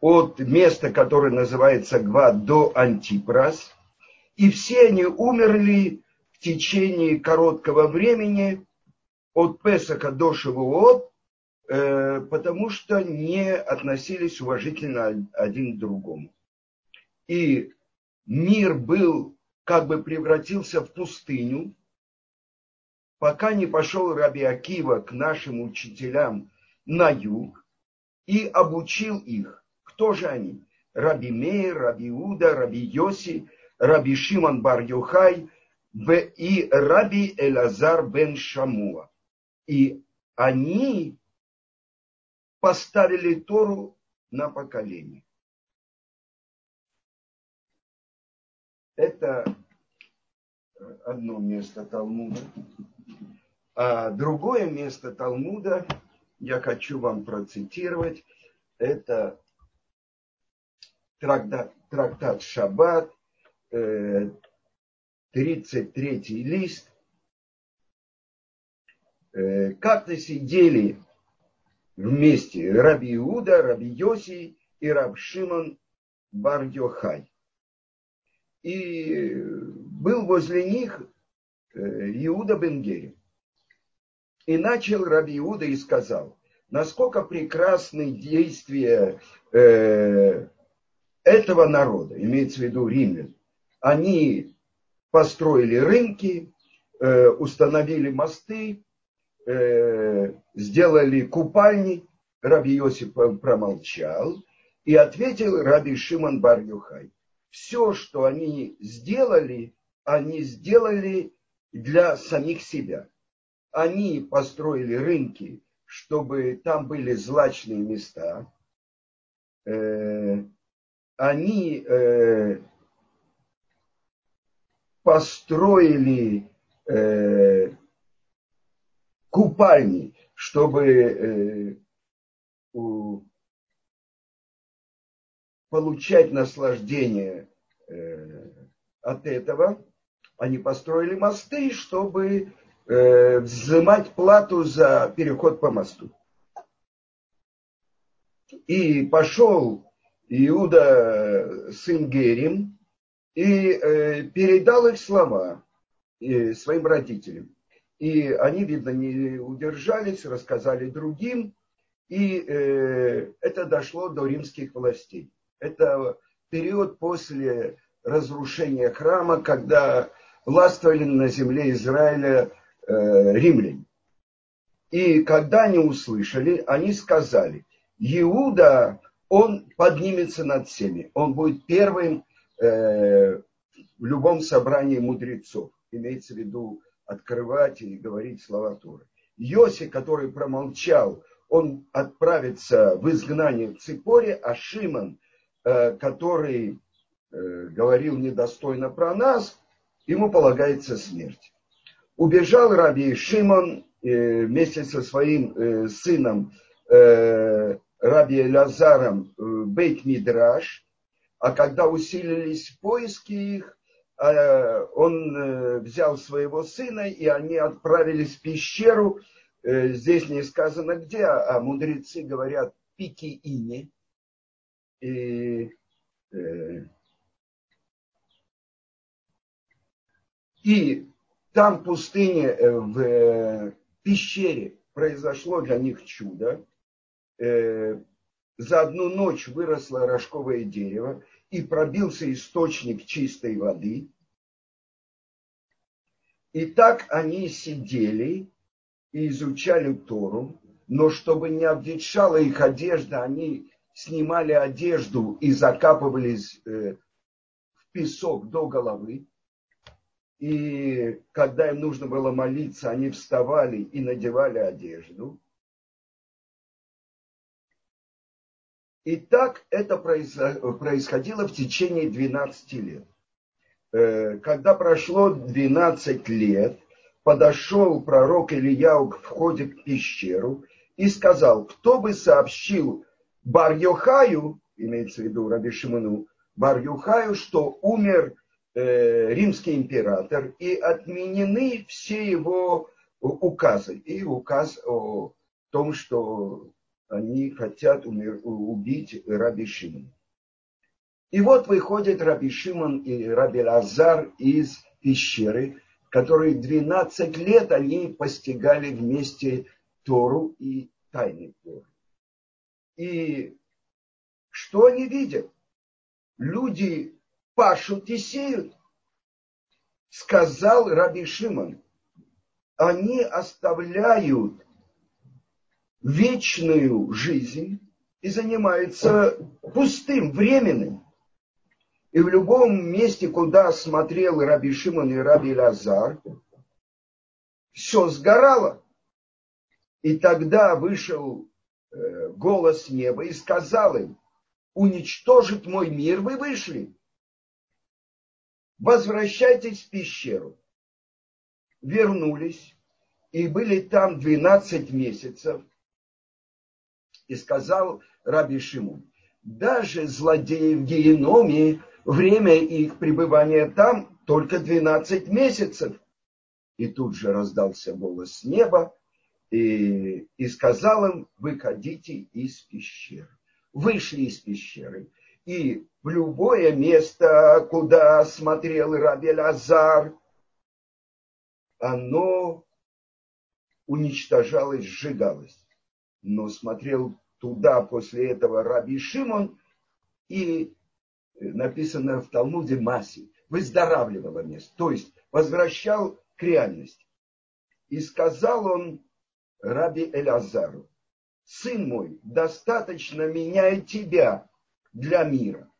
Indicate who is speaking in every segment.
Speaker 1: от места, которое называется Гва, до Антипрас. И все они умерли в течение короткого времени от Песака до Шавуот, э, потому что не относились уважительно один к другому. И мир был, как бы превратился в пустыню, пока не пошел Раби Акива к нашим учителям на юг и обучил их. Кто же они? Раби Мейр, Раби Уда, Раби Йоси, Раби Шимон бар Юхай и Раби Элазар бен Шамуа. И они поставили Тору на поколение. Это одно место Талмуда. А другое место Талмуда я хочу вам процитировать. Это трактат, трактат Шаббат, 33 э, лист. Э, как-то сидели вместе Раби Иуда, Раби Йоси и Раб Шимон бар -Йохай. И был возле них э, Иуда Бенгерим. И начал Раби Иуда и сказал, насколько прекрасны действия э, этого народа, имеется в виду римлян. Они построили рынки, э, установили мосты, э, сделали купальни. Раби Иосиф промолчал и ответил Раби Шимон бар -Юхай. Все, что они сделали, они сделали для самих себя. Они построили рынки, чтобы там были злачные места. Э, они э, построили э, купальни, чтобы получать наслаждение от этого. Они построили мосты, чтобы э, взимать плату за переход по мосту. И пошел Иуда сын Герим и э, передал их слова э, своим родителям. И они, видно, не удержались, рассказали другим, и э, это дошло до римских властей. Это период после разрушения храма, когда властвовали на земле Израиля э, римляне. И когда они услышали, они сказали, Иуда, он поднимется над всеми, он будет первым э, в любом собрании мудрецов. Имеется в виду открывать и говорить слова Торы. Йоси, который промолчал, он отправится в изгнание в Ципоре, а Шимон, э, который э, говорил недостойно про нас, ему полагается смерть. Убежал Раби Шимон э, вместе со своим э, сыном э, Раби Лазаром в Бейт Мидраш, а когда усилились поиски их, он взял своего сына, и они отправились в пещеру. Здесь не сказано где, а мудрецы говорят Пикиине. И, и там в пустыне, э, в э, пещере произошло для них чудо. Э, за одну ночь выросло рожковое дерево и пробился источник чистой воды. И так они сидели и изучали Тору, но чтобы не обветшала их одежда, они снимали одежду и закапывались в песок до головы. И когда им нужно было молиться, они вставали и надевали одежду. И так это происходило в течение 12 лет. Э, когда прошло 12 лет, подошел пророк Ильяу к входе в пещеру и сказал, кто бы сообщил Бар-Йохаю, имеется в виду Раби Шимону, Бар-Йохаю, что умер Э, римский император, и отменены все его указы. И указ о том, что они хотят умер, убить Раби Шимон. И вот выходит Раби Шимон и Раби Лазар из пещеры, которые 12 лет они постигали вместе Тору и тайны Торы. И что они видят? Люди пашут и сеют. Сказал Раби Шимон, они оставляют вечную жизнь и занимаются пустым, временным. И в любом месте, куда смотрел Раби Шимон и Раби Лазар, все сгорало. И тогда вышел э, голос неба и сказал им, уничтожит мой мир, вы вышли. Возвращайтесь в пещеру. Вернулись и были там 12 месяцев. И сказал Раби Шимон, даже злодеи в геноме, время их пребывания там только 12 месяцев. И тут же раздался голос неба, и, и сказал им, выходите из пещеры. Вышли из пещеры. И в любое место, куда смотрел Раби Лазар, оно уничтожалось, сжигалось. Но смотрел туда после этого Раби Шимон, и написано в Талмуде Маси, выздоравливало место, то есть возвращал к реальности. И сказал он Раби Элязару, сын мой, достаточно меня тебя для мира.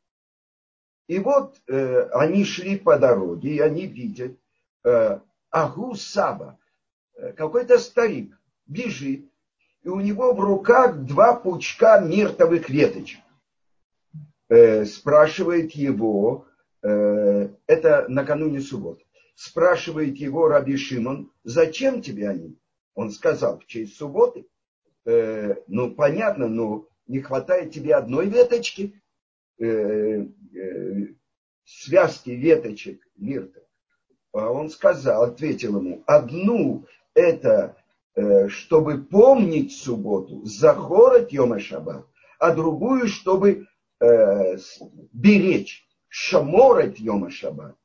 Speaker 1: И вот э, они шли по дороге, и они видят э, Агу Саба, э, какой-то старик, бежит, и у него в руках два пучка миртовых веточек. Э, спрашивает его, э, это накануне субботы, спрашивает его Раби Шимон, зачем тебе они? Он сказал, в честь субботы. Э, ну, понятно, но не хватает тебе одной веточки, э, э, связки веточек мирта. А он сказал, ответил ему, одну это чтобы помнить субботу, захорать Йома Шаббат, а другую, чтобы э, беречь, шаморать Йома Шаббат.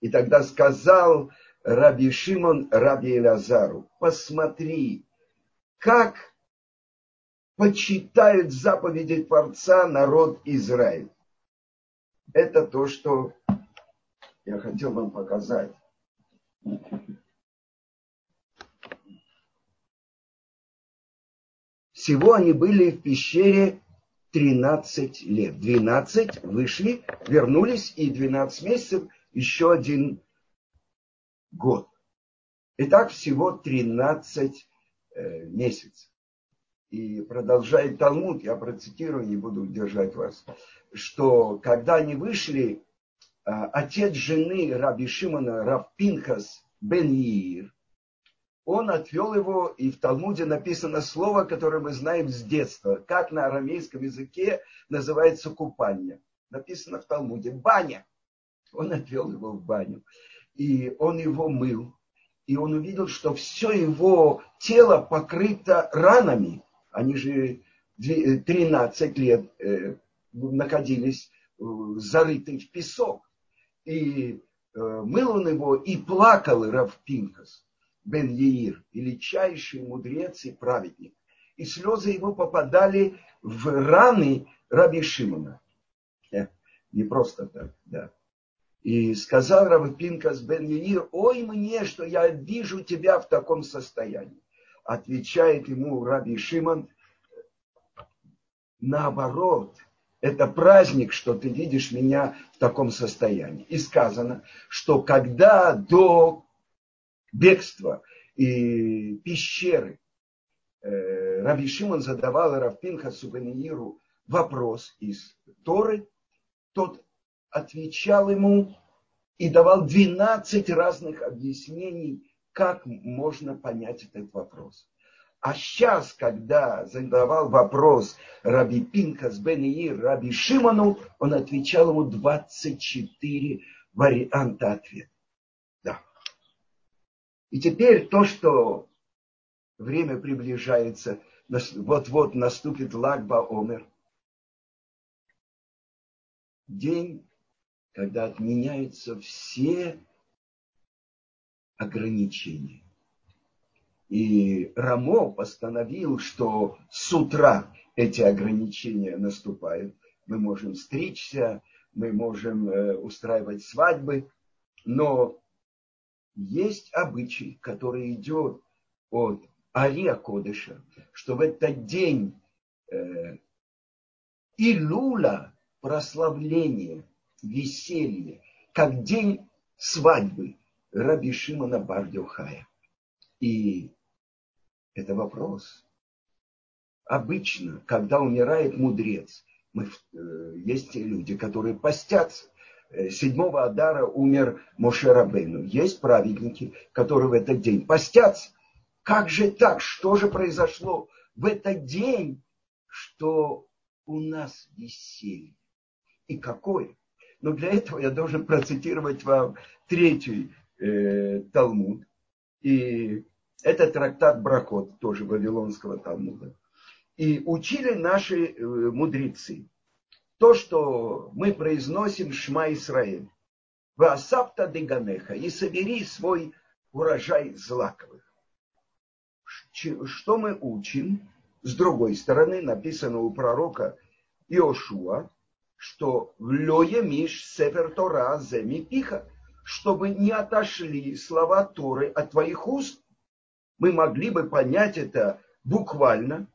Speaker 1: И тогда сказал Раби Шимон Раби Элазару, посмотри, как почитает заповеди Творца народ Израиль. Это то, что я хотел вам показать. Всего они были в пещере 13 лет. 12 вышли, вернулись, и 12 месяцев еще один год. Итак, всего 13 э, месяцев. И продолжает Талмуд, я процитирую, не буду держать вас, что когда они вышли, э, отец жены Раби Шимона, Рав Пинхас бен Иир, он отвел его, и в Талмуде написано слово, которое мы знаем с детства, как на арамейском языке называется купание. Написано в Талмуде баня. Он отвел его в баню. И он его мыл. И он увидел, что все его тело покрыто ранами. Они же 13 лет э, находились э, зарыты в песок. И э, мыл он его и плакал Раф Пинкас бен Еир, величайший мудрец и праведник. И слезы его попадали в раны Раби Шимона. Э, не просто так, да. И сказал Раби Пинкас бен Еир, ой мне, что я вижу тебя в таком состоянии. Отвечает ему Раби Шимон, наоборот, это праздник, что ты видишь меня в таком состоянии. И сказано, что когда до бегства и пещеры. Э, Раби Шимон задавал Равпинхасу Бенеиру вопрос из Торы, тот отвечал ему и давал 12 разных объяснений, как можно понять этот вопрос. А сейчас, когда задавал вопрос Раби Пинхас Бенеир Раби Шимону, он отвечал ему 24 варианта ответа. И теперь то, что время приближается вот-вот наступит Лагба Омер. День, когда отменяются все ограничения. И Рамо постановил, что с утра эти ограничения наступают. Мы можем стричься, мы можем э, устраивать свадьбы, но есть обычай, который идет от Ария Кодыша, что в этот день э, Илула, прославление, веселье, как день свадьбы Раби Шимона Бардюхая. И это вопрос. Обычно, когда умирает мудрец, мы, э, есть люди, которые постятся. Э, седьмого Адара умер Мошерабейну. Есть праведники, которые в этот день постятся. Как же так? Что же произошло в этот день, что у нас веселье? И какое? Но для этого я должен процитировать вам третий э, Талмуд. И это трактат Бракот, тоже Вавилонского Талмуда. И учили наши э, мудрецы то, что мы произносим Шма Исраэль. Васапта деганеха и собери свой урожай злаковых. Что мы учим? С другой стороны, написано у пророка Иошуа, что в лёе миш сефер Тора земи пиха, чтобы не отошли слова Торы от твоих уст. Мы могли бы понять это буквально,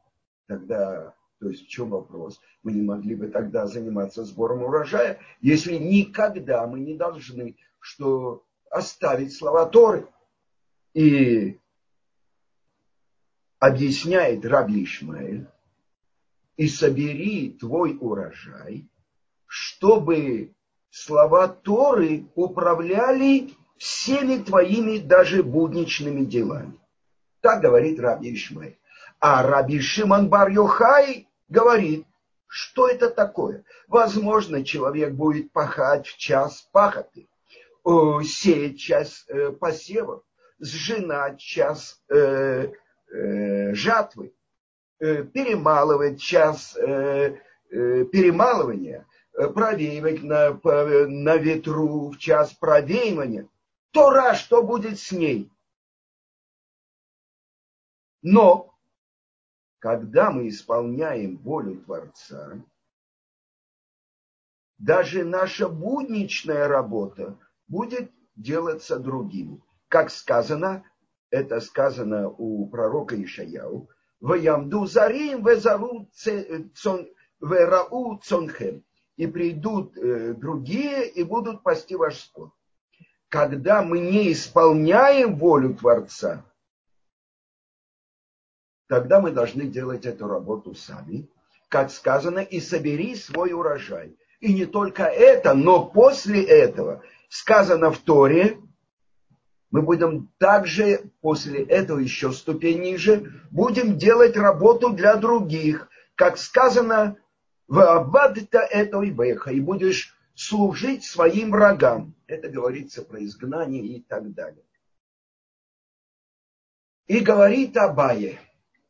Speaker 1: тогда, то есть в чем вопрос? Мы не могли бы тогда заниматься сбором урожая, если никогда мы не должны что оставить слова Торы. И объясняет Раби Ишмаэль, и собери твой урожай, чтобы слова Торы управляли всеми твоими даже будничными делами. Так говорит Раби Ишмаэль. А Раби Шимон бар Йохай говорит, что это такое? Возможно, человек будет пахать в час пахоты, сеять час э, посевов, сжинать час э, э, жатвы, перемалывать час перемалывания, провеивать на, на ветру в час провеивания. Тора, что будет с ней? Но когда мы исполняем волю Творца, даже наша будничная работа будет делаться другими. Как сказано, это сказано у пророка Ишаяу, «Ваямду зарим везару верау цонхем» и придут э, другие и будут пасти ваш скот. Когда мы не исполняем волю Творца, тогда мы должны делать эту работу сами. Как сказано, и собери свой урожай. И не только это, но после этого сказано в Торе, мы будем также после этого еще ступень ниже, будем делать работу для других, как сказано, в абадта этой беха, и будешь служить своим врагам. Это говорится про изгнание и так далее. И говорит Абае,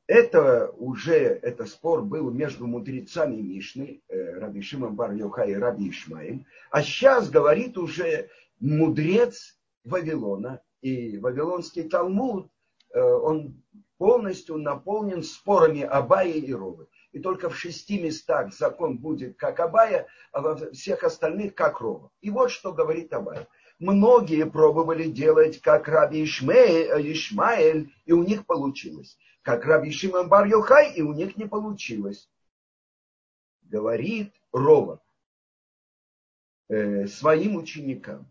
Speaker 1: это уже, это спор был между мудрецами Мишны, э, Раби Шимон бар и Раби Ишмаиль. А сейчас говорит уже мудрец Вавилона. И Вавилонский Талмуд, э, он полностью наполнен спорами Абая и Ровы. И только в шести местах закон будет как Абая, а во всех остальных как Рова. И вот что говорит Абая. Многие пробовали делать как Раби Ишмаэль, Ишмаэль и у них получилось как Раби Шимон бар Йохай, и у них не получилось. Говорит Рова э, своим ученикам.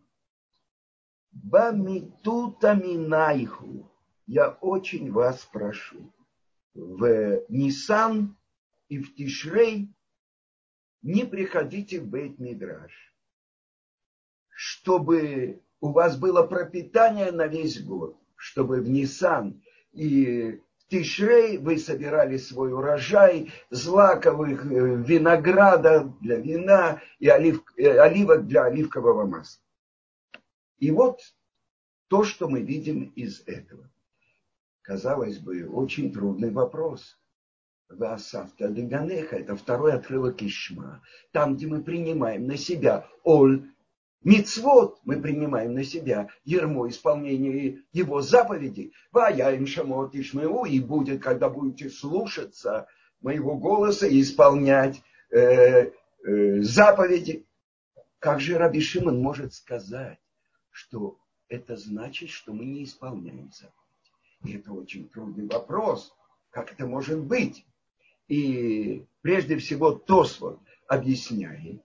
Speaker 1: Бамитута минайху. Я очень вас прошу. В Нисан и в Тишрей не приходите в Бейт Мидраш. Чтобы у вас было пропитание на весь год. Чтобы в Нисан и Тишрей вы собирали свой урожай злаковых э, винограда для вина и олив, э, оливок для оливкового масла. И вот то, что мы видим из этого. Казалось бы, очень трудный вопрос. Васавта Деганеха, это второй отрывок Ишма, там, где мы принимаем на себя Оль Мицвод мы принимаем на себя ермо исполнения его заповедей. Ваяем шамот ишмеу, и будет, когда будете слушаться моего голоса и исполнять э, э, заповеди. Как же Раби Шимон может сказать, что это значит, что мы не исполняем заповеди? И это очень трудный вопрос. Как это может быть? И прежде всего Тосфот объясняет,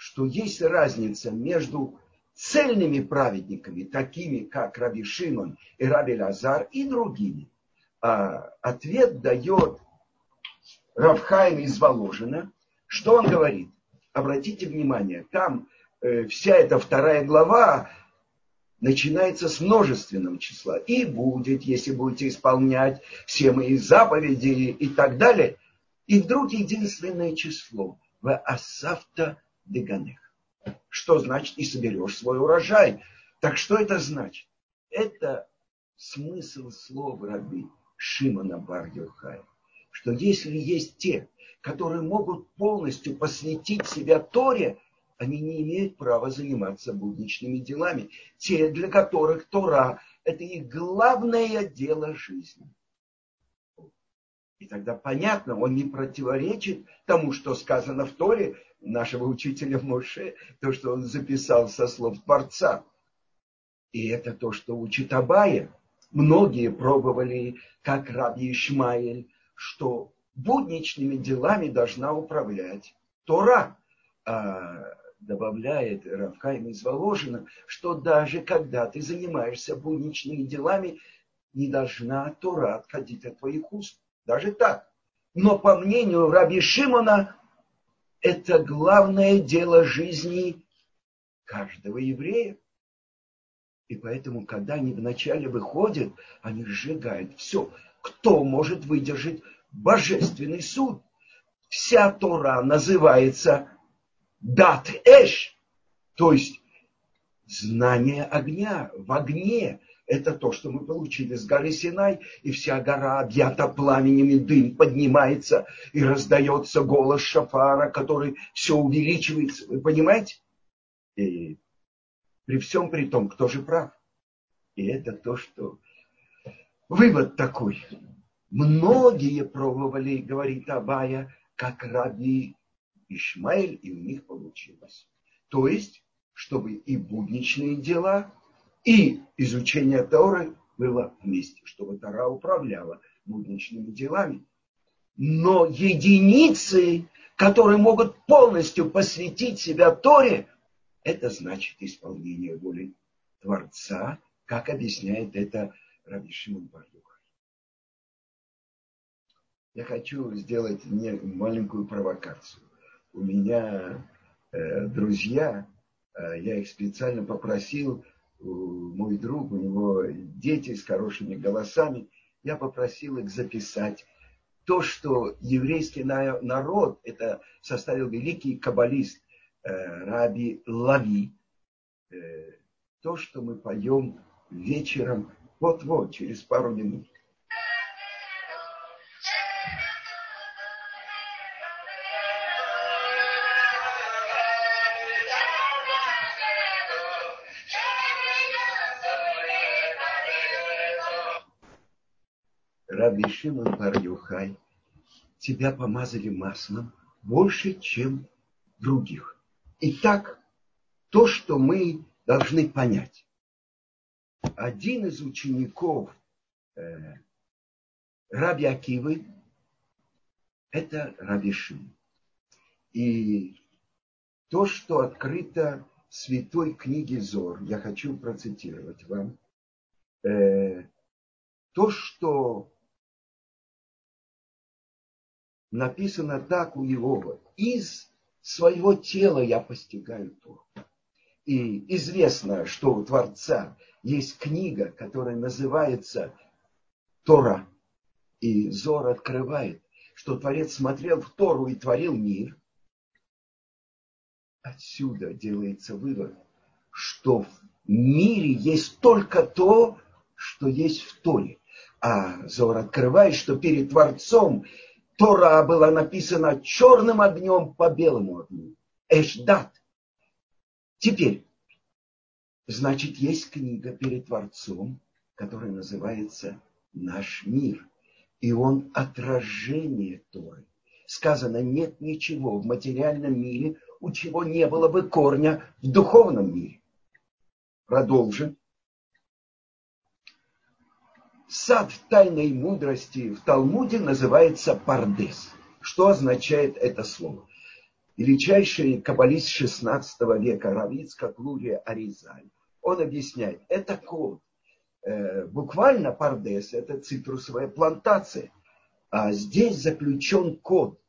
Speaker 1: что есть разница между цельными праведниками, такими как Раби Шимон и Раби Лазар, и другими. А ответ дает Равхайм из Воложина. Что он говорит? Обратите внимание, там э, вся эта вторая глава начинается с множественного числа. И будет, если будете исполнять все мои заповеди и так далее. И вдруг единственное число. В Асафта Деганех. Что значит и соберешь свой урожай? Так что это значит? Это смысл слов раби Шимона бар что если есть те, которые могут полностью посвятить себя Торе, они не имеют права заниматься будничными делами. Те, для которых Тора – это их главное дело жизни. И тогда понятно, он не противоречит тому, что сказано в Торе, нашего учителя Моше, то, что он записал со слов Творца. И это то, что учит Абая. Многие пробовали, как Раби Ишмаэль, что будничными делами должна управлять Тора. А добавляет Равкайм из Воложина, что даже когда ты занимаешься будничными делами, не должна Тора отходить от твоих уст. Даже так. Но по мнению Раби Шимона, это главное дело жизни каждого еврея. И поэтому, когда они вначале выходят, они сжигают все. Кто может выдержать божественный суд? Вся Тора называется дат эш, то есть знание огня, в огне. Это то, что мы получили с горы Синай, и вся гора объята пламенем, и дым поднимается, и раздается голос шафара, который все увеличивается. Вы понимаете? И при всем при том, кто же прав? И это то, что... Вывод такой. Многие пробовали, говорит Абая, как раби Ишмаэль, и у них получилось. То есть, чтобы и будничные дела, и изучение Торы было вместе, чтобы Тора управляла будничными делами. Но единицы, которые могут полностью посвятить себя Торе, это значит исполнение воли Творца, как объясняет это Раби Шимон Бардуха. Я хочу сделать маленькую провокацию. У меня э, друзья, э, я их специально попросил мой друг, у него дети с хорошими голосами, я попросил их записать то, что еврейский народ, это составил великий каббалист э, Раби Лави, э, то, что мы поем вечером, вот-вот, через пару минут. Раби Шимон бар Юхай, тебя помазали маслом больше, чем других. Итак, то, что мы должны понять. Один из учеников э, Раби Акивы – это Раби Шимон. И то, что открыто в святой книге Зор, я хочу процитировать вам, э, то, что написано так у Иова. Из своего тела я постигаю Тору. И известно, что у Творца есть книга, которая называется Тора. И Зор открывает, что Творец смотрел в Тору и творил мир. Отсюда делается вывод, что в мире есть только то, что есть в Торе. А Зор открывает, что перед Творцом Тора была написана черным огнем по белому огню. Эшдат. Теперь, значит, есть книга перед Творцом, которая называется «Наш мир». И он отражение Торы. Сказано, нет ничего в материальном мире, у чего не было бы корня в духовном мире. Продолжим. Сад тайной мудрости в Талмуде называется Пардес. Что означает это слово? Величайший каббалист XVI века Равицка Клурия Аризаль. Он объясняет, это код. Э, буквально Пардес – это цитрусовая плантация. А здесь заключен код,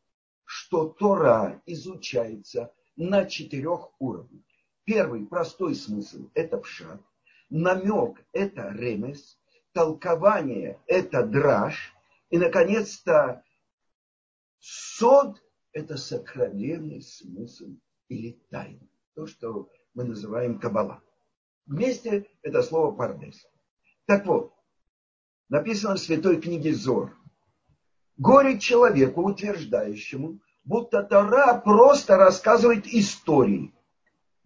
Speaker 1: что Тора изучается на четырех уровнях. Первый простой смысл – это пшат. Намек – это ремес толкование – это драж, и, наконец-то, сод – это сокровенный смысл или тайна, то, что мы называем кабала. Вместе это слово пардес. Так вот, написано в святой книге Зор. Горе человеку, утверждающему, будто Тора просто рассказывает истории,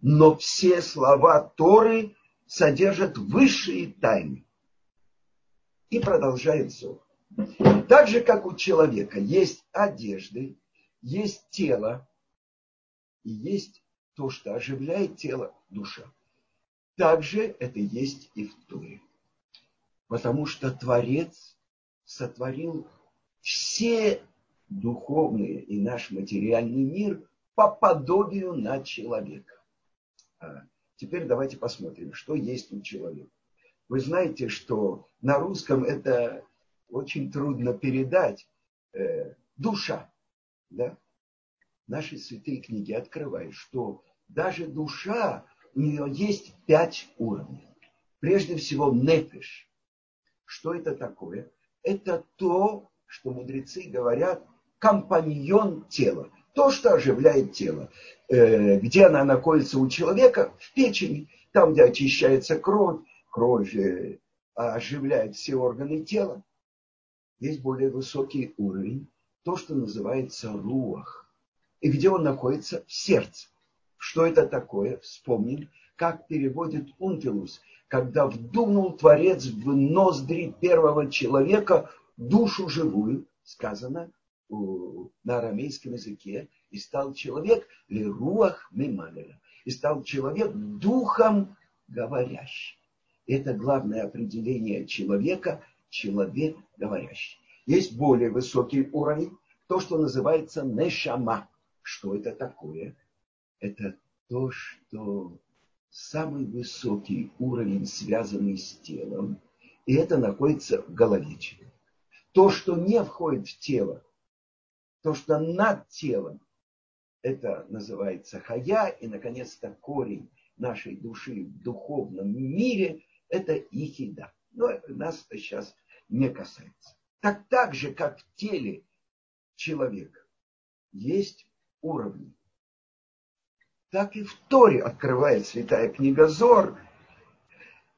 Speaker 1: но все слова Торы содержат высшие тайны. И продолжает Зор. Так же, как у человека есть одежды, есть тело, и есть то, что оживляет тело, душа. Также это есть и в Торе. Потому что Творец сотворил все духовные и наш материальный мир по подобию на человека. А теперь давайте посмотрим, что есть у человека. Вы знаете, что на русском это очень трудно передать. Э, душа. Да? Наши святые книги открывают, что даже душа, у нее есть пять уровней. Прежде всего, нефиш. Что это такое? Это то, что мудрецы говорят, компаньон тела. То, что оживляет тело. Э, где она находится у человека? В печени. Там, где очищается кровь, кровь э, оживляет все органы тела, есть более высокий уровень, то, что называется руах. И где он находится? В сердце. Что это такое? Вспомним, как переводит Унтилус, когда вдунул Творец в ноздри первого человека душу живую, сказано на арамейском языке, и стал человек лируах мималера, и стал человек духом говорящим. Это главное определение человека, человек говорящий. Есть более высокий уровень, то, что называется нешама. Что это такое? Это то, что самый высокий уровень, связанный с телом, и это находится в голове человека. То, что не входит в тело, то, что над телом, это называется хая, и, наконец-то, корень нашей души в духовном мире – это их. Но нас это сейчас не касается. Так так же, как в теле человека есть уровни, так и в Торе открывает святая книга Зор,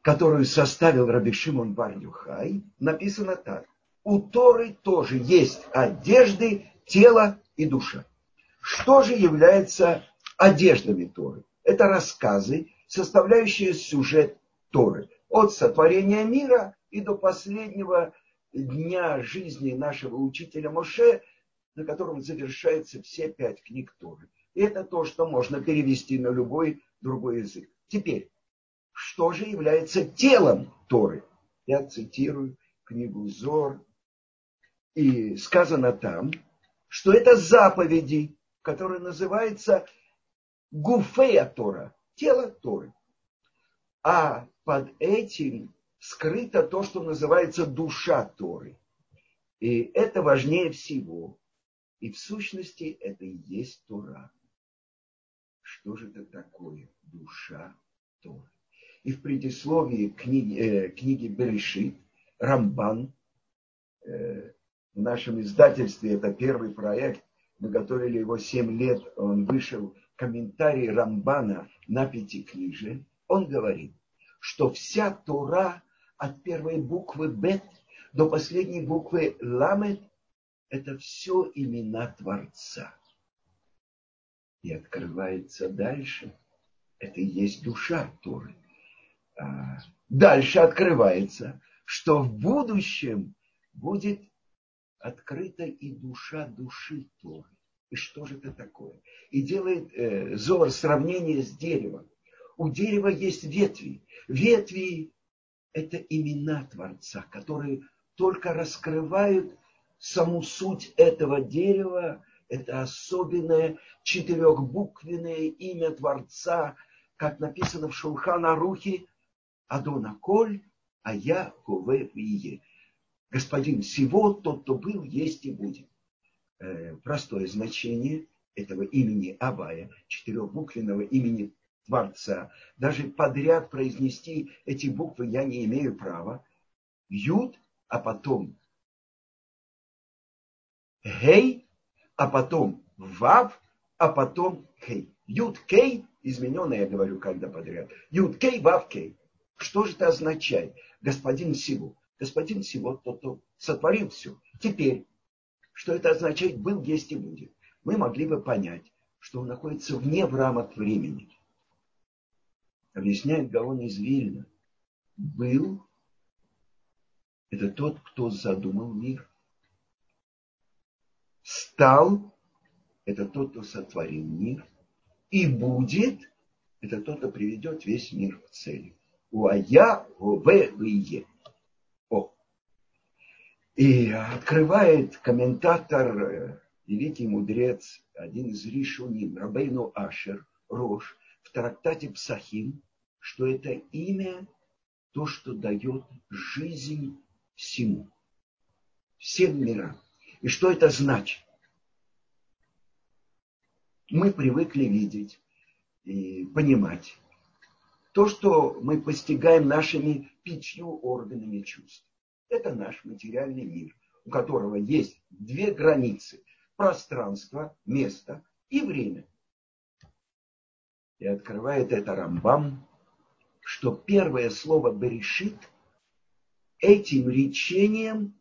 Speaker 1: которую составил Раби Шимон бар написано так. У Торы тоже есть одежды, тело и душа. Что же является одеждами Торы? Это рассказы, составляющие сюжет Торы от сотворения мира и до последнего дня жизни нашего учителя Моше, на котором завершаются все пять книг Торы. И это то, что можно перевести на любой другой язык. Теперь, что же является телом Торы? Я цитирую книгу Зор. И сказано там, что это заповеди, которые называются Гуфея Тора, тело Торы. А под этим скрыто то, что называется душа Торы. И это важнее всего. И в сущности это и есть Тора. Что же это такое душа Торы? И в предисловии книги, э, книги Берешит Рамбан, э, в нашем издательстве, это первый проект, мы готовили его 7 лет, он вышел, комментарий Рамбана на пятикнижие, он говорит, что вся Тора от первой буквы Бет до последней буквы Ламет это все имена Творца. И открывается дальше. Это и есть душа Торы. А дальше открывается, что в будущем будет открыта и душа души Торы. И что же это такое? И делает э, Зор сравнение с деревом. У дерева есть ветви. Ветви – это имена Творца, которые только раскрывают саму суть этого дерева. Это особенное четырехбуквенное имя Творца, как написано в Шулхана Рухе, Адона Коль, а я Гове Вие. Господин всего, тот, кто был, есть и будет. Э, простое значение этого имени Авая, четырехбуквенного имени Творца. Даже подряд произнести эти буквы я не имею права. Юд, а потом Гей, а потом Вав, а потом Кей. Юд Кей, измененное я говорю когда подряд. Юд Кей, Вав Кей. Что же это означает? Господин всего. Господин всего тот, кто сотворил все. Теперь, что это означает, был, есть и будет. Мы могли бы понять, что он находится вне в рамок времени. Объясняет Гаон из Вильна. Был – это тот, кто задумал мир. Стал – это тот, кто сотворил мир. И будет – это тот, кто приведет весь мир к цели. У Ая, в Е. О. И открывает комментатор, э, великий мудрец, один из Ришуним, Рабейну Ашер, Рош, в трактате Псахим, что это имя то, что дает жизнь всему, всем мирам. И что это значит? Мы привыкли видеть и понимать то, что мы постигаем нашими пятью органами чувств. Это наш материальный мир, у которого есть две границы. Пространство, место и время. И открывает это Рамбам что первое слово «берешит» этим речением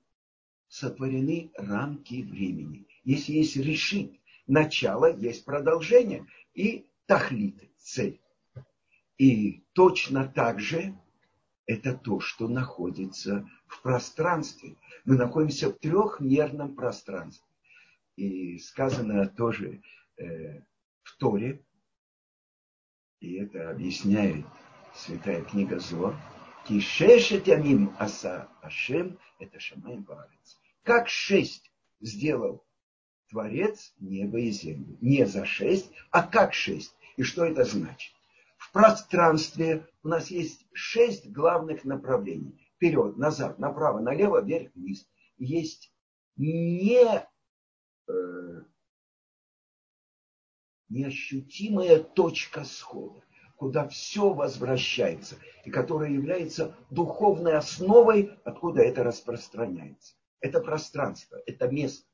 Speaker 1: сотворены рамки времени. Если есть решит, начало, есть продолжение и тахлит, цель. И точно так же это то, что находится в пространстве. Мы находимся в трехмерном пространстве. И сказано тоже э, в Торе, и это объясняет святая книга Зор, Кишешет ямим аса Ашем, это Шамай Варец. Как шесть сделал Творец небо и землю. Не за шесть, а как шесть. И что это значит? В пространстве у нас есть шесть главных направлений. Вперед, назад, направо, налево, вверх, вниз. Есть не, э, неощутимая точка схода куда все возвращается, и которая является духовной основой, откуда это распространяется. Это пространство, это место.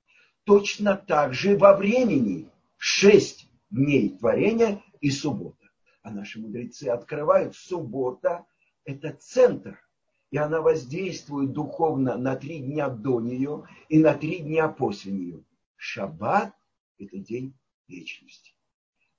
Speaker 1: Точно так же во времени шесть дней творения и суббота. А наши мудрецы открывают, суббота – это центр, и она воздействует духовно на три дня до нее и на три дня после нее. Шаббат – это день вечности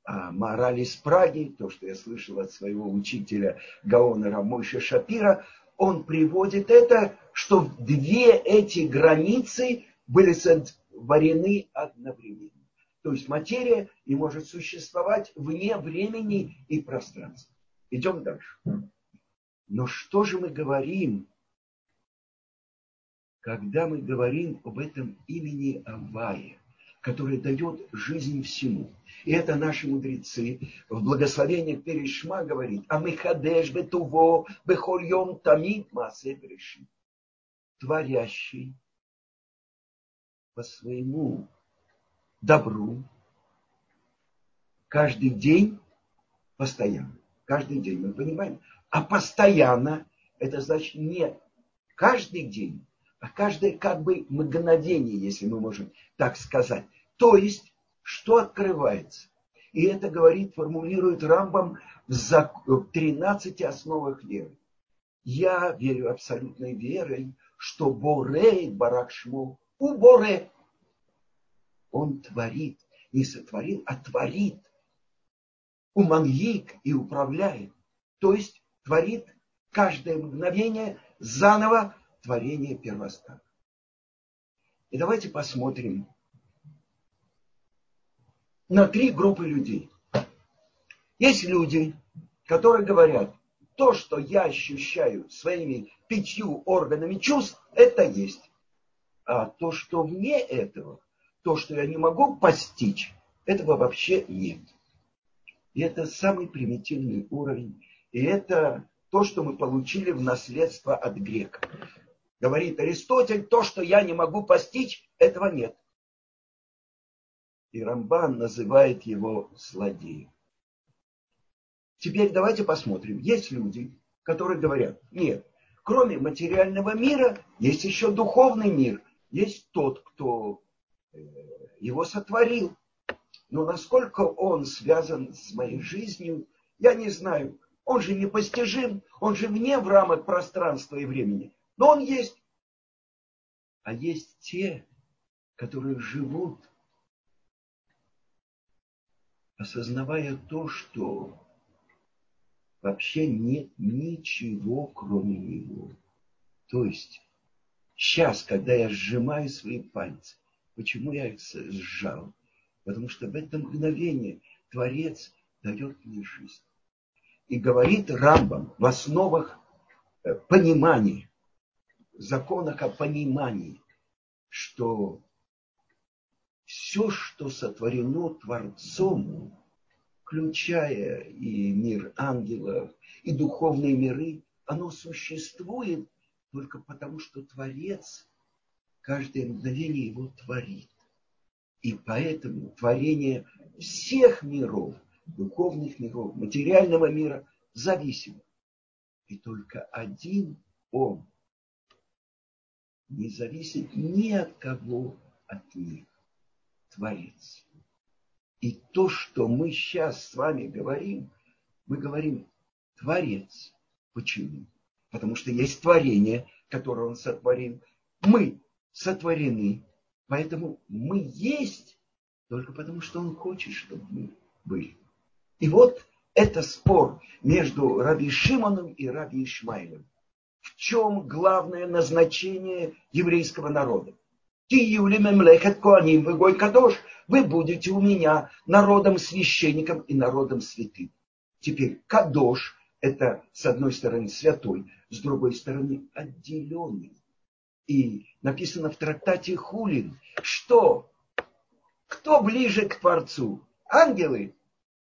Speaker 1: мораль из Праги, то, что я слышал от своего учителя Гаона Рамойша Шапира, он приводит это, что две эти границы были сотворены одновременно. То есть материя не может существовать вне времени и пространства. Идем дальше. Но что же мы говорим, когда мы говорим об этом имени Авая? Который дает жизнь всему. И это наши мудрецы в благословениях Перешма говорит, а мы хадеш бетуво бехольем тамид масе брешит. Творящий по своему добру каждый день постоянно. Каждый день, мы понимаем. А постоянно, это значит не каждый день, а каждое как бы мгновение, если мы можем так сказать. То есть, что открывается? И это говорит, формулирует Рамбам в 13 основах веры. Я верю абсолютной верой, что Боре Баракшмо у Боре Он творит. Не сотворил, а творит. Уманьик и управляет. То есть творит каждое мгновение заново творение первостана. И давайте посмотрим на три группы людей. Есть люди, которые говорят, то, что я ощущаю своими пятью органами чувств, это есть. А то, что вне этого, то, что я не могу постичь, этого вообще нет. И это самый примитивный уровень. И это то, что мы получили в наследство от греков. Говорит Аристотель, то, что я не могу постичь, этого нет. И Рамбан называет его злодеем. Теперь давайте посмотрим. Есть люди, которые говорят, нет, кроме материального мира есть еще духовный мир. Есть тот, кто э, его сотворил. Но насколько он связан с моей жизнью, я не знаю. Он же непостижим, он же вне в рамок пространства и времени. Но он есть. А есть те, которые живут, осознавая то, что вообще нет ничего, кроме него. То есть, сейчас, когда я сжимаю свои пальцы, почему я их сжал? Потому что в это мгновение Творец дает мне жизнь. И говорит Рамбам в основах э, понимания, законах о понимании, что все, что сотворено Творцом, включая и мир ангелов, и духовные миры, оно существует только потому, что Творец каждое мгновение его творит. И поэтому творение всех миров, духовных миров, материального мира зависимо. И только один Он не зависит ни от кого от них. Творец. И то, что мы сейчас с вами говорим, мы говорим Творец. Почему? Потому что есть творение, которое Он сотворил. Мы сотворены. Поэтому мы есть только потому, что Он хочет, чтобы мы были. И вот это спор между Раби Шимоном и Раби Ишмаилем. В чем главное назначение еврейского народа? Тиюли мемлехет коаним вы кадош. Вы будете у меня народом священником и народом святым. Теперь кадош – это с одной стороны святой, с другой стороны отделенный. И написано в трактате Хулин, что кто ближе к Творцу, ангелы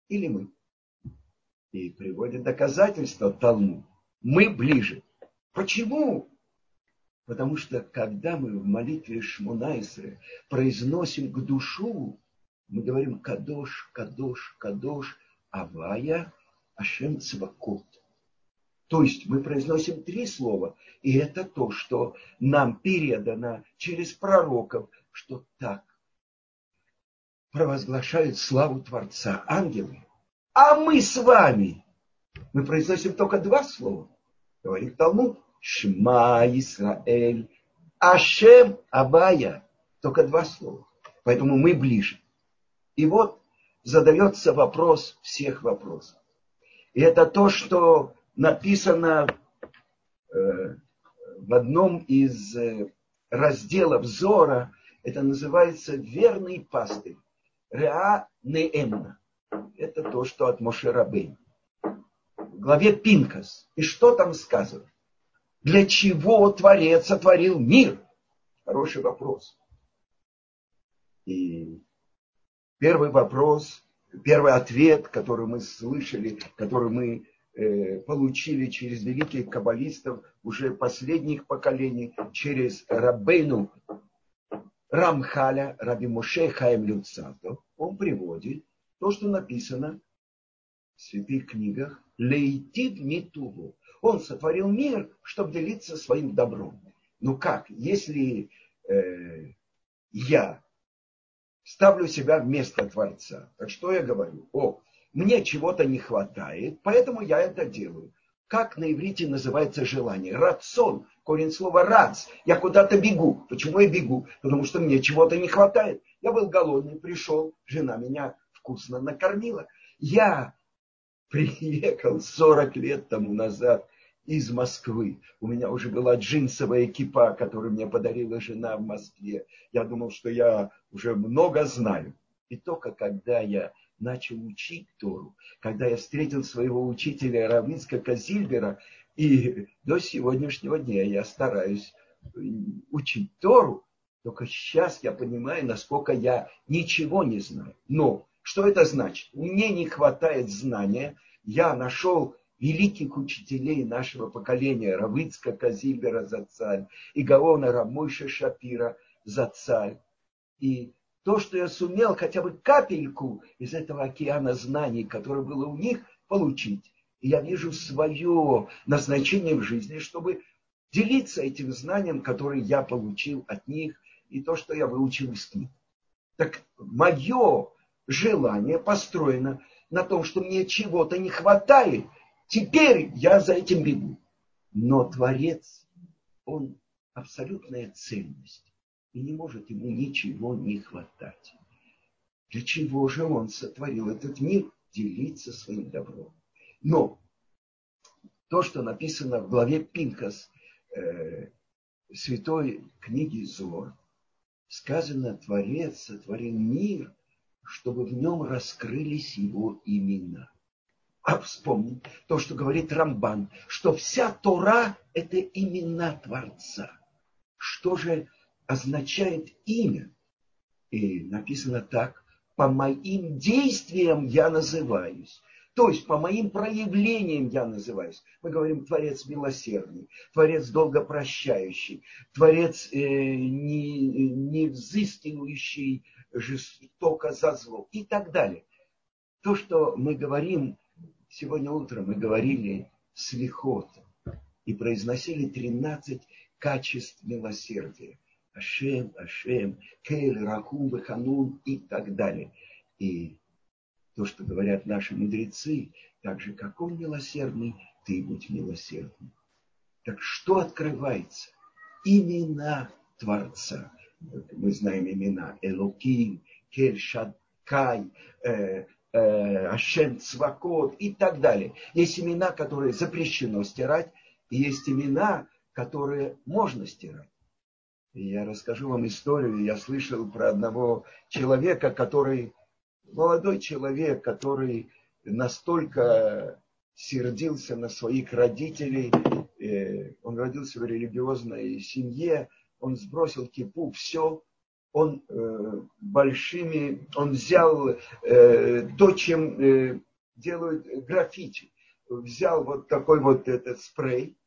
Speaker 1: или мы? И приводит доказательство Талмуд. Мы ближе. Почему? Потому что когда мы в молитве Шмунайсре произносим к душу, мы говорим Кадош, Кадош, Кадош, Авая, Ашем Цвакот. То есть мы произносим три слова, и это то, что нам передано через пророков, что так провозглашают славу Творца ангелы. А мы с вами, мы произносим только два слова. Говорит Талмуд, Шма Исраэль, Ашем Абая. Только два слова. Поэтому мы ближе. И вот задается вопрос всех вопросов. И это то, что написано э, в одном из э, разделов Зора. Это называется верный пастырь. Реа Неэмна. Это то, что от Мошерабейна. В главе Пинкас. И что там сказано? Для чего Творец сотворил мир? Хороший вопрос. И первый вопрос, первый ответ, который мы слышали, который мы э, получили через великих каббалистов уже последних поколений, через Рабейну Рамхаля, Раби Моше Хаем Люцато, он приводит то, что написано в святых книгах Лейтив Митуву он сотворил мир, чтобы делиться своим добром. Ну как, если э, я ставлю себя вместо Творца, так что я говорю? О, мне чего-то не хватает, поэтому я это делаю. как на иврите называется желание? Рацион. Корень слова рац. Я куда-то бегу. Почему я бегу? Потому что мне чего-то не хватает. Я был голодный, пришел, жена меня вкусно накормила. Я приехал 40 лет тому назад из Москвы. У меня уже была джинсовая кипа, которую мне подарила жена в Москве. Я думал, что я уже много знаю. И только когда я начал учить Тору, когда я встретил своего учителя Равицка Казильбера, и до сегодняшнего дня я стараюсь учить Тору, только сейчас я понимаю, насколько я ничего не знаю. Но что это значит? Мне не хватает знания. Я нашел великих учителей нашего поколения, Равицка Казильбера за царь, и Гаона Рамойша Шапира за царь. И то, что я сумел хотя бы капельку из этого океана знаний, которое было у них, получить. И я вижу свое назначение в жизни, чтобы делиться этим знанием, которое я получил от них, и то, что я выучил из книг. Так мое желание построено на том, что мне чего-то не хватает – Теперь я за этим бегу. Но Творец, он абсолютная ценность. И не может ему ничего не хватать. Для чего же он сотворил этот мир? Делиться своим добром. Но то, что написано в главе Пинкас э, святой книги Зор, сказано, Творец сотворил мир, чтобы в нем раскрылись его имена а вспомним то, что говорит Рамбан, что вся Тора – это имена Творца. Что же означает имя? И написано так, по моим действиям я называюсь. То есть по моим проявлениям я называюсь. Мы говорим Творец милосердный, Творец долгопрощающий, Творец э, не, не взыскивающий жестоко за зло и так далее. То, что мы говорим Сегодня утром мы говорили слихот и произносили 13 качеств милосердия. Ашем, Ашем, Кель, Рахум, Ханун и так далее. И то, что говорят наши мудрецы, так же, как он милосердный, ты будь милосердным. Так что открывается? Имена Творца. Мы знаем имена Элоким, Кель, Шадкай, Э, Ашем Цвакот и так далее. Есть имена, которые запрещено стирать, и есть имена, которые можно стирать. И я расскажу вам историю. Я слышал про одного человека, который, молодой человек, который настолько сердился на своих родителей. Э, он родился в религиозной семье, он сбросил кипу, все, он э, большими, он взял э, то, чем э, делают граффити. Взял вот такой вот этот спрей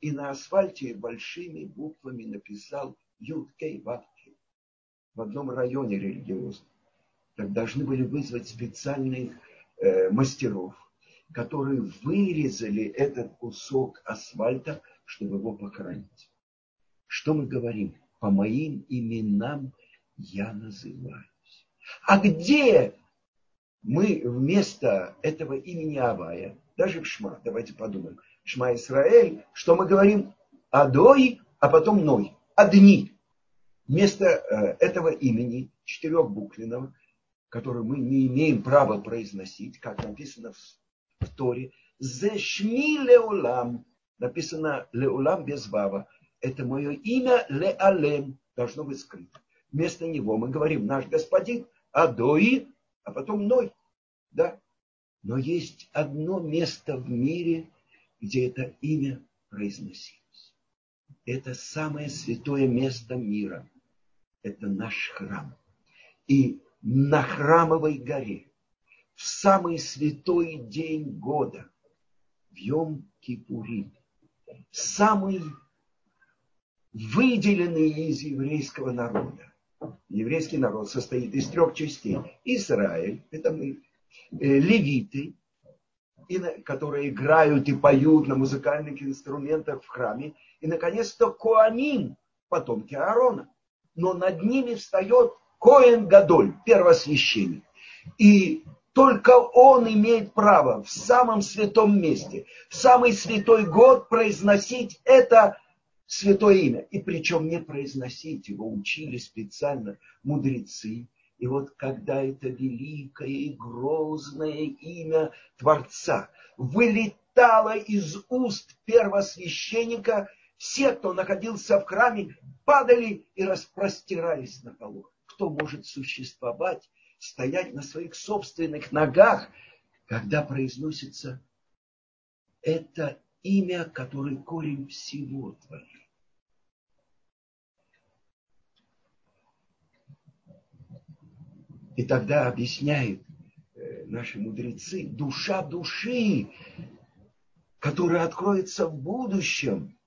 Speaker 1: и на асфальте большими буквами написал Юткей Ваткей в одном районе религиозном. Так должны были вызвать специальных э, мастеров, которые вырезали этот кусок асфальта, чтобы его похоронить. Что мы говорим? По моим именам я называюсь. А где мы вместо этого имени Авая, даже в Шма, давайте подумаем, Шма Исраэль, что мы говорим? Адой, а потом Ной, одни. Вместо э, этого имени четырехбуквенного, которое мы не имеем права произносить, как написано в Торе, Зешми Леулам, написано Леулам без Вава, это мое имя Леалем, должно быть скрыто. Вместо него мы говорим наш господин Адои, а потом Ной. Да? Но есть одно место в мире, где это имя произносилось. Это самое святое место мира. Это наш храм. И на храмовой горе, в самый святой день года, в Йом-Кипурим, самый выделенный из еврейского народа, еврейский народ состоит из трех частей. Израиль, это мы, э, левиты, которые играют и поют на музыкальных инструментах в храме. И, наконец-то, Коаним, потомки Аарона. Но над ними встает Коэн Гадоль, первосвященник. И Только он имеет право в самом святом месте, в самый святой год произносить это святое имя. И причем не произносить его учили специально мудрецы. И вот когда это великое и грозное имя Творца вылетало из уст первосвященника, все, кто находился в храме, падали и распростирались на полу. Кто может существовать, стоять на своих собственных ногах, когда произносится это имя, которое корень всего творит. И тогда объясняют э, наши мудрецы, душа души, которая откроется в будущем,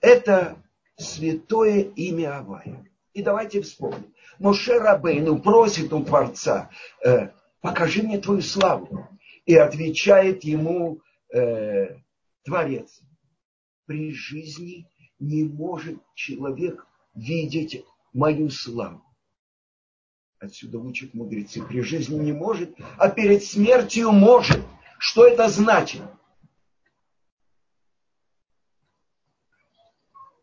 Speaker 1: это святое имя Авая. И давайте вспомним. Моше Рабейну просит у Творца, э, покажи мне твою славу. И отвечает ему э, Творец. При жизни не может человек видеть мою славу. Отсюда учат мудрецы. При жизни не может, а перед смертью может. Что это значит?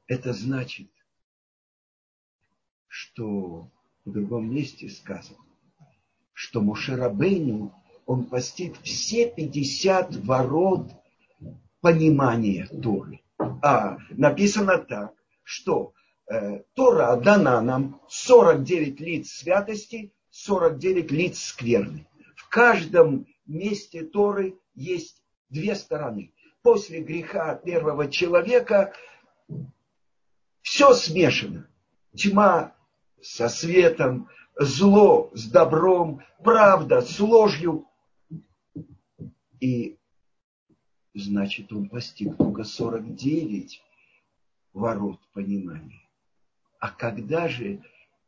Speaker 1: Это значит, что в другом месте сказано, что Мушерабейну, он постиг все 50 ворот понимания Торы. А написано так, что Тора дана нам 49 лиц святости, 49 лиц скверны. В каждом месте Торы есть две стороны. После греха первого человека все смешано. Тьма со светом, зло с добром, правда с ложью. И значит, он постиг только 49 ворот понимания. А когда же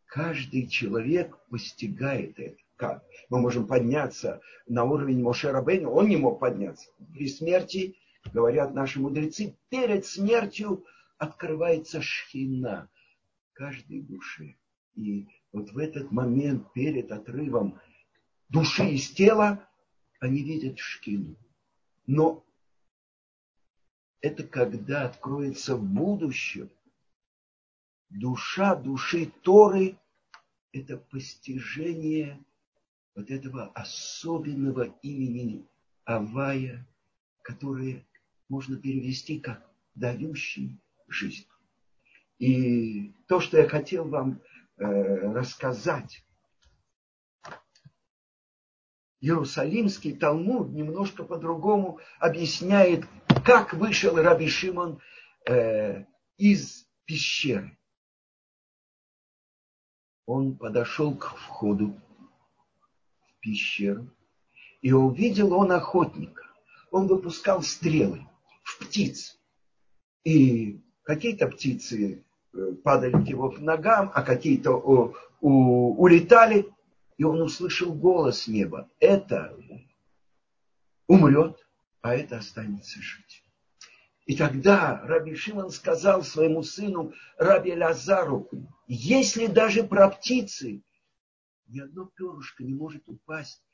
Speaker 1: каждый человек постигает это? Как? Мы можем подняться на уровень Моше Рабейну, он не мог подняться. При смерти, говорят наши мудрецы, перед смертью открывается шхина каждой душе. И вот в этот момент перед отрывом души из тела они видят шкину. Но это когда откроется в будущем, душа души Торы – это постижение вот этого особенного имени Авая, которое можно перевести как дающий жизнь. И то, что я хотел вам э, рассказать, Иерусалимский Талмуд немножко по-другому объясняет, как вышел Раби Шимон э, из пещеры он подошел к входу в пещеру, и увидел он охотника. Он выпускал стрелы в птиц. И какие-то птицы э, падали к его ногам, а какие-то улетали. И он услышал голос неба. Это умрет, а это останется жить. И тогда Раби Шимон сказал своему сыну Раби Лазару, если даже про птицы ни одно перышко не может упасть,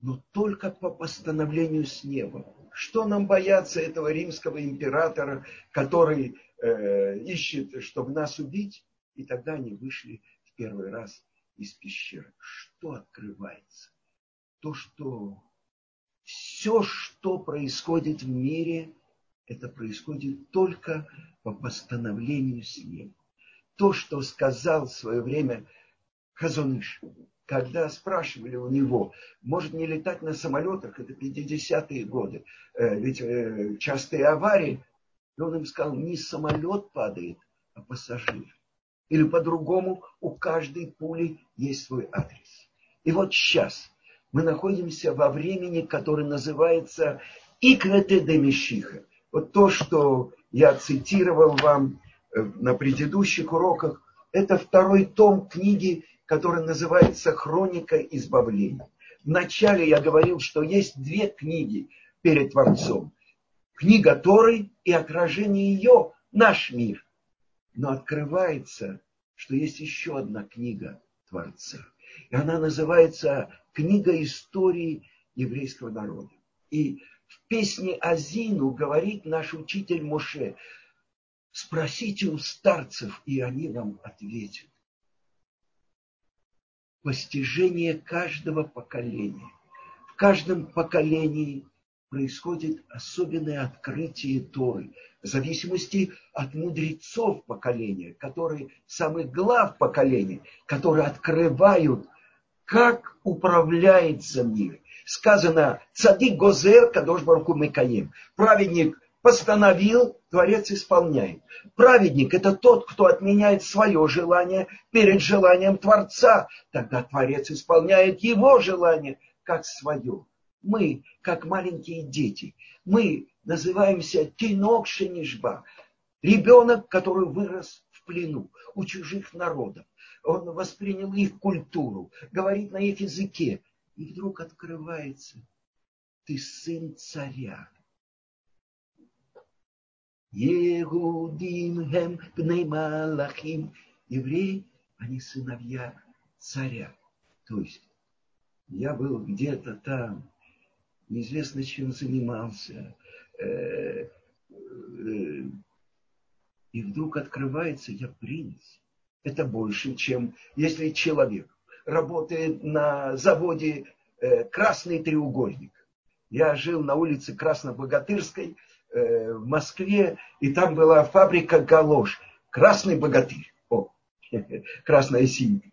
Speaker 1: но только по постановлению с неба. Что нам бояться этого римского императора, который э, ищет, чтобы нас убить? И тогда они вышли в первый раз из пещеры. Что открывается? То, что все, что происходит в мире – это происходит только по постановлению с ним. То, что сказал в свое время Хазуныш, когда спрашивали у него, может не летать на самолетах, это 50-е годы, э, ведь э, частые аварии, и он им сказал, не самолет падает, а пассажир. Или по-другому, у каждой пули есть свой адрес. И вот сейчас мы находимся во времени, которое называется Иквете де. Вот то, что я цитировал вам э, на предыдущих уроках, это второй том книги, который называется «Хроника избавления». Вначале я говорил, что есть две книги перед Творцом. Книга Торы и отражение ее – наш мир. Но открывается, что есть еще одна книга Творца. И она называется «Книга истории еврейского народа». И в песне Азину говорит наш учитель Моше, спросите у старцев, и они вам ответят. Постижение каждого поколения. В каждом поколении происходит особенное открытие Торы, в зависимости от мудрецов поколения, которые, самых глав поколения, которые открывают, как управляется мир. Сказано, цадик гозер, кадош барку мекаем. Праведник постановил, Творец исполняет. Праведник – это тот, кто отменяет свое желание перед желанием Творца. Тогда Творец исполняет его желание как свое мы, как маленькие дети, мы называемся тинок шенишба, ребенок, который вырос в плену у чужих народов. Он воспринял их культуру, говорит на их языке. И вдруг открывается, ты сын царя. Егудим хем пнеймалахим. Евреи, они сыновья царя. То есть я был где-то там, неизвестно чем занимался. Э, э, и вдруг открывается, я принц. Это больше, чем если человек работает на заводе э, «Красный треугольник». Я жил на улице Краснобогатырской в Москве, и там была фабрика «Галош». Красный богатырь. О, красная синька.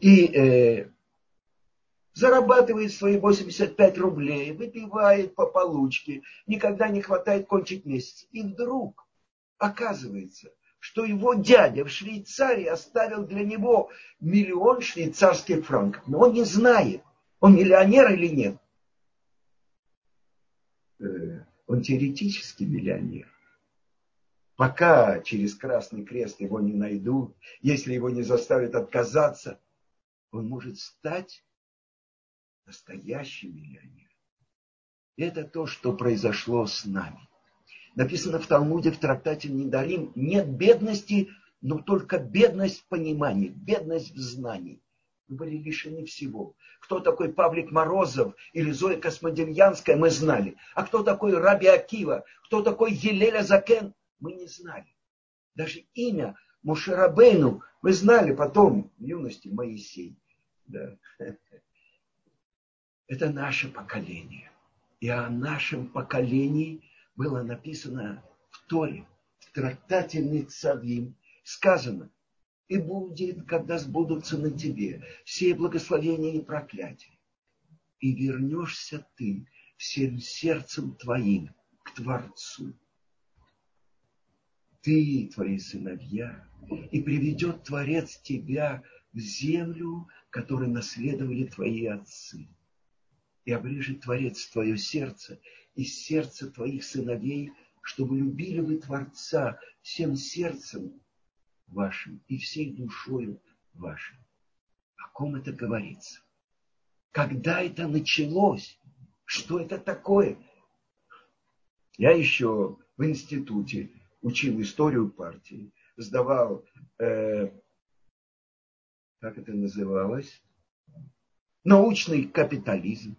Speaker 1: И зарабатывает свои 85 рублей, выпивает по получке, никогда не хватает кончить месяц. И вдруг оказывается, что его дядя в Швейцарии оставил для него миллион швейцарских франков. Но он не знает, он миллионер или нет. Э, он теоретически миллионер. Пока через Красный Крест его не найдут, если его не заставят отказаться, он может стать настоящий миллионер. Это то, что произошло с нами. Написано в Талмуде, в трактате Недарим, нет бедности, но только бедность в понимании, бедность в знании. Мы были лишены всего. Кто такой Павлик Морозов или Зоя Космодемьянская, мы знали. А кто такой Раби Акива, кто такой Елеля Закен, мы не знали. Даже имя Мушарабейну мы знали потом в юности Моисей. Да. Это наше поколение. И о нашем поколении было написано в Торе, в трактате Ницавим, сказано, и будет, когда сбудутся на тебе все благословения и проклятия. И вернешься ты всем сердцем твоим к Творцу. Ты и твои сыновья, и приведет Творец тебя в землю, которую наследовали твои отцы и обрежет Творец твое сердце и сердце твоих сыновей, чтобы любили вы Творца всем сердцем вашим и всей душою вашей. О ком это говорится? Когда это началось? Что это такое? Я еще в институте учил историю партии, сдавал, э, как это называлось, научный капитализм.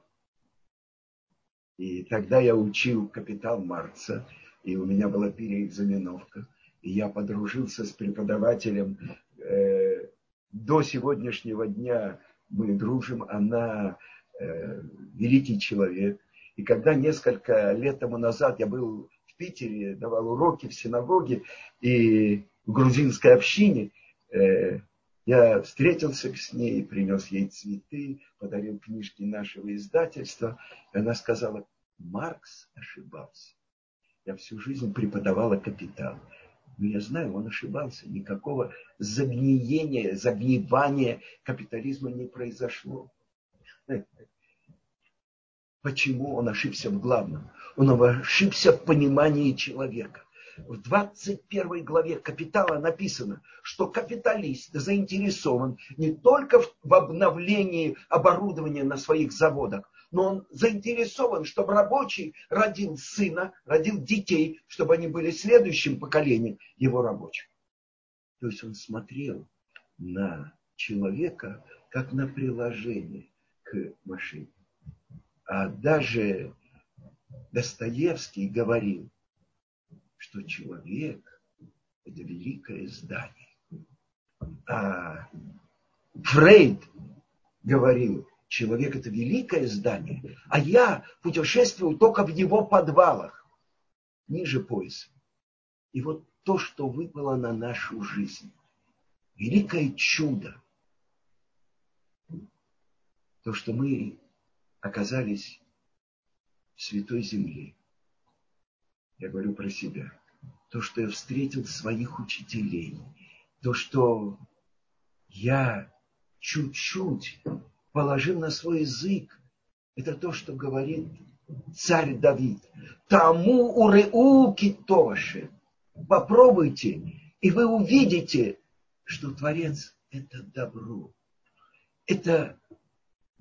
Speaker 1: И тогда я учил капитал Маркса, и у меня была переэкзаменовка. И я подружился с преподавателем. Э, до сегодняшнего дня мы дружим. Она э, великий человек. И когда несколько лет тому назад я был в Питере, давал уроки в синагоге и в грузинской общине, э, я встретился с ней, принес ей цветы, подарил книжки нашего издательства. И она сказала, Маркс ошибался. Я всю жизнь преподавала капитал. Но я знаю, он ошибался. Никакого загниения, загнивания капитализма не произошло. Почему он ошибся в главном? Он ошибся в понимании человека в 21 главе «Капитала» написано, что капиталист заинтересован не только в обновлении оборудования на своих заводах, но он заинтересован, чтобы рабочий родил сына, родил детей, чтобы они были следующим поколением его рабочих. То есть он смотрел на человека как на приложение к машине. А даже Достоевский говорил, что человек – это великое здание. А Фрейд говорил, человек – это великое здание, а я путешествую только в его подвалах, ниже пояса. И вот то, что выпало на нашу жизнь, великое чудо, то, что мы оказались в святой земле. Я говорю про себя. То, что я встретил своих учителей. То, что я чуть-чуть положил на свой язык. Это то, что говорит царь Давид. Тому уреу китоши. Попробуйте, и вы увидите, что Творец – это добро. Это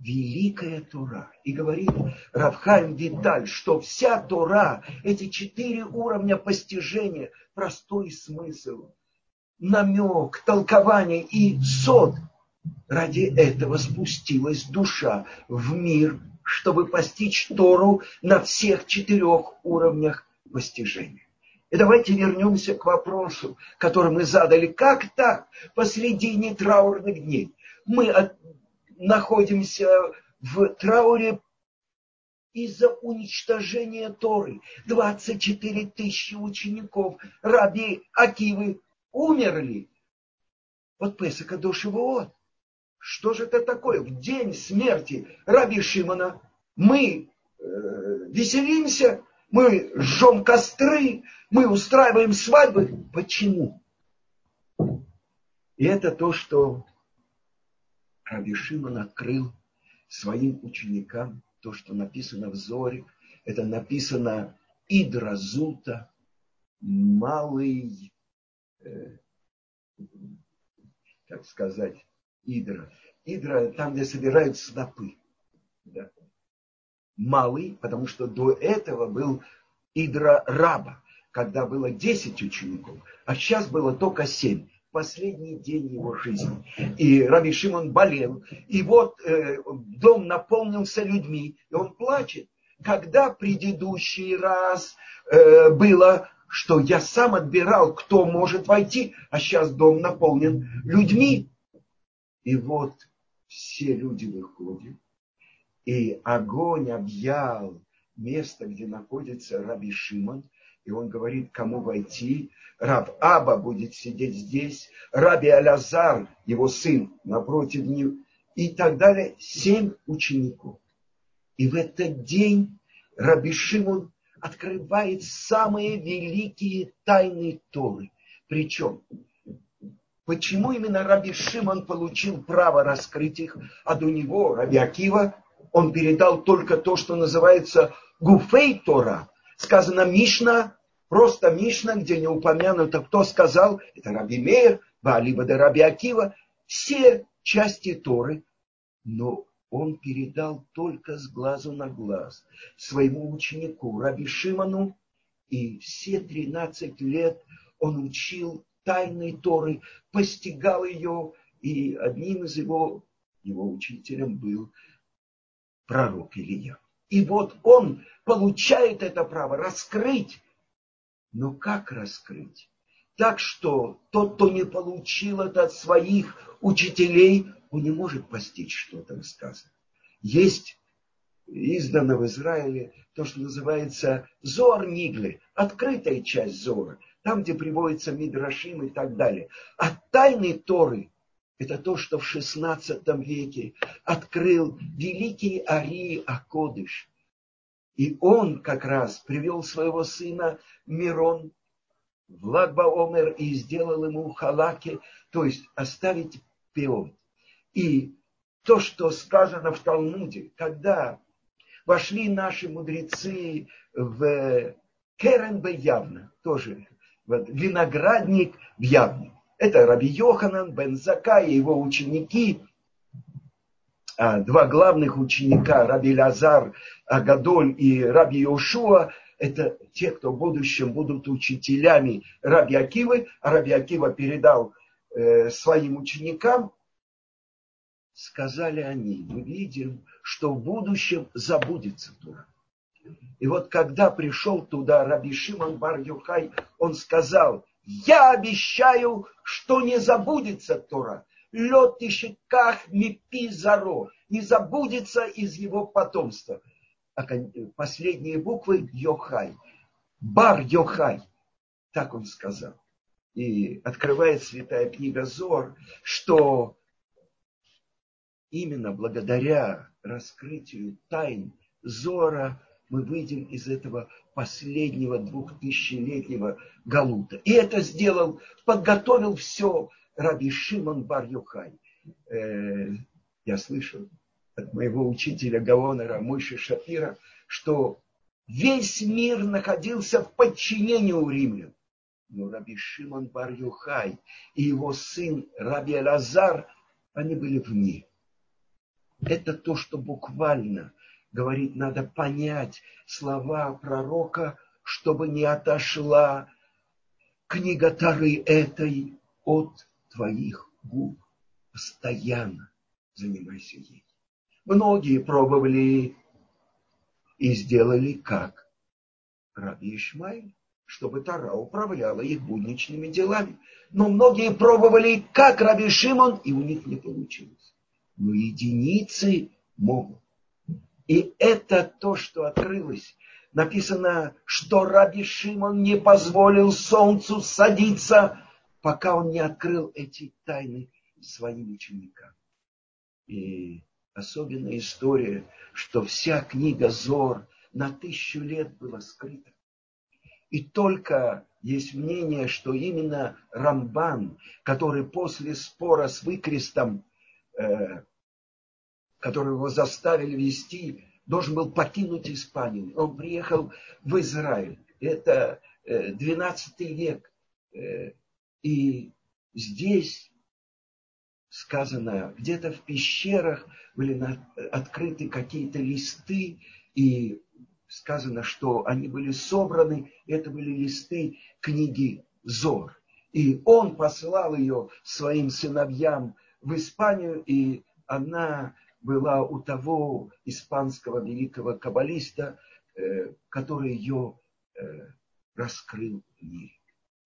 Speaker 1: великая Тора. И говорит Равхайм Виталь, что вся Тора, эти четыре уровня постижения, простой смысл, намек, толкование и сод, ради этого спустилась душа в мир, чтобы постичь Тору на всех четырех уровнях постижения. И давайте вернемся к вопросу, который мы задали. Как так посредине траурных дней? Мы находимся в трауре из-за уничтожения Торы. 24 тысячи учеников раби Акивы умерли. Вот Песака до Шивоот. Что же это такое? В день смерти раби Шимона мы э, веселимся, мы жжем костры, мы устраиваем свадьбы. Почему? И это то, что Раби открыл своим ученикам то, что написано в Зоре. Это написано Идра Зута, малый, э, как сказать, Идра. Идра там, где собирают снопы. Да. Малый, потому что до этого был Идра Раба, когда было 10 учеников, а сейчас было только 7 последний день его жизни. И Раби Шимон болел. И вот э, дом наполнился людьми, и он плачет. Когда предыдущий раз э, было, что я сам отбирал, кто может войти, а сейчас дом наполнен людьми. И вот все люди выходят, и огонь объял место, где находится Раби Шимон, и он говорит, кому войти. Раб Аба будет сидеть здесь, Раби Алязар, его сын, напротив него, и так далее. Семь учеников. И в этот день Раби Шимон открывает самые великие тайны Торы. Причем, почему именно Раби Шимон получил право раскрыть их, а до него Раби Акива, он передал только то, что называется Гуфей Тора, сказано Мишна, просто Мишна, где не упомянуто, кто сказал, это Раби Мейер, либо да Раби Акива, все части Торы, но он передал только с глазу на глаз своему ученику Раби Шиману, и все 13 лет он учил тайной Торы, постигал ее, и одним из его, его учителем был пророк Илья. И вот он получает это право раскрыть. Но как раскрыть? Так что тот, кто не получил это от своих учителей, он не может постичь, что там сказано. Есть издано в Израиле то, что называется Зор Нигле, открытая часть Зора, там, где приводится Мидрашим и так далее. А тайны Торы – это то, что в XVI веке открыл великий Ари Акодыш, и он как раз привел своего сына Мирон в Лагбаомер и сделал ему халаки, то есть оставить пеот. И то, что сказано в Талмуде, когда вошли наши мудрецы в Керен явно, тоже вот, виноградник в Явне. Это Раби Йоханан, Бен Зака и его ученики, а, два главных ученика, Раби Лазар Агадоль и Раби Йошуа, это те, кто в будущем будут учителями Раби Акивы, а Раби Акива передал э, своим ученикам. сказали они, мы видим, что в будущем забудется Тора. И вот когда пришел туда Раби Шимон бар Юхай, он сказал, я обещаю, что не забудется Тора. Лед и щеках мипи заро. Не забудется из его потомства. Последние буквы Йохай. Бар Йохай. Так он сказал. И открывает святая книга Зор, что именно благодаря раскрытию тайн Зора мы выйдем из этого последнего двухтысячелетнего галута. И это сделал, подготовил все Раби Шимон бар Юхай. Э, я слышал от моего учителя Гаонера Мойши Шапира, что весь мир находился в подчинении у римлян. Но Раби Шимон бар Юхай и его сын Раби Лазар, они были вне. Это то, что буквально говорит, надо понять слова пророка, чтобы не отошла книга Тары этой от твоих губ. Постоянно занимайся ей. Многие пробовали и сделали как? Раби Ишмаиль, чтобы Тара управляла их будничными делами. Но многие пробовали как Раби Шимон, и у них не получилось. Но единицы могут. И это то, что открылось. Написано, что Раби Шимон не позволил солнцу садиться, пока он не открыл эти тайны своим ученикам. И особенная история, что вся книга Зор на тысячу лет была скрыта. И только есть мнение, что именно Рамбан, который после спора с выкрестом э, который его заставили вести, должен был покинуть Испанию. Он приехал в Израиль. Это 12 э, век. Э, и здесь сказано, где-то в пещерах были открыты какие-то листы, и сказано, что они были собраны, это были листы книги Зор. И он послал ее своим сыновьям в Испанию, и она была у того испанского великого каббалиста, э, который ее э, раскрыл в мире.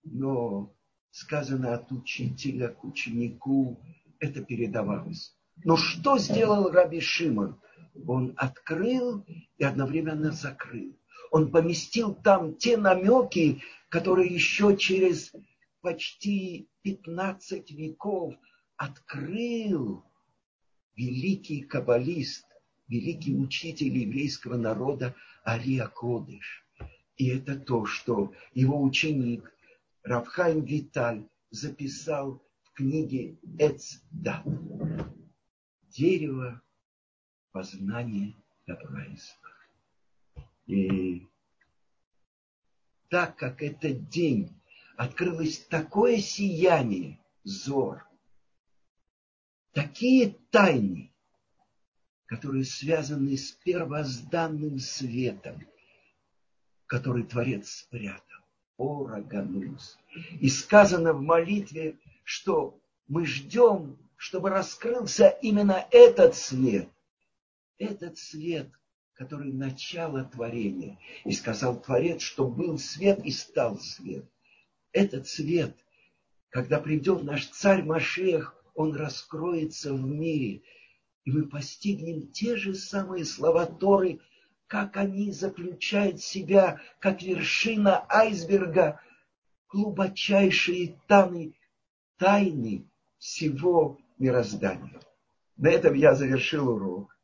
Speaker 1: Но сказано от учителя к ученику, это передавалось. Но что сделал Раби Шимон? Он открыл и одновременно закрыл. Он поместил там те намеки, которые еще через почти 15 веков открыл великий каббалист, великий учитель еврейского народа Ария Кодыш. И это то, что его ученик Равхайм Виталь записал в книге Эцдат. Дерево познания добра и зла. И так как этот день открылось такое сияние, зор, такие тайны, которые связаны с первозданным светом, который Творец спрятал. О, Раганус. И сказано в молитве, что мы ждем, чтобы раскрылся именно этот свет. Этот свет, который начало творения. И сказал Творец, что был свет и стал свет. Этот свет, когда придет наш царь Машех, он раскроется в мире, и мы постигнем те же самые слова Торы, как они заключают себя, как вершина айсберга, глубочайшие тайны, тайны всего мироздания. На этом я завершил урок.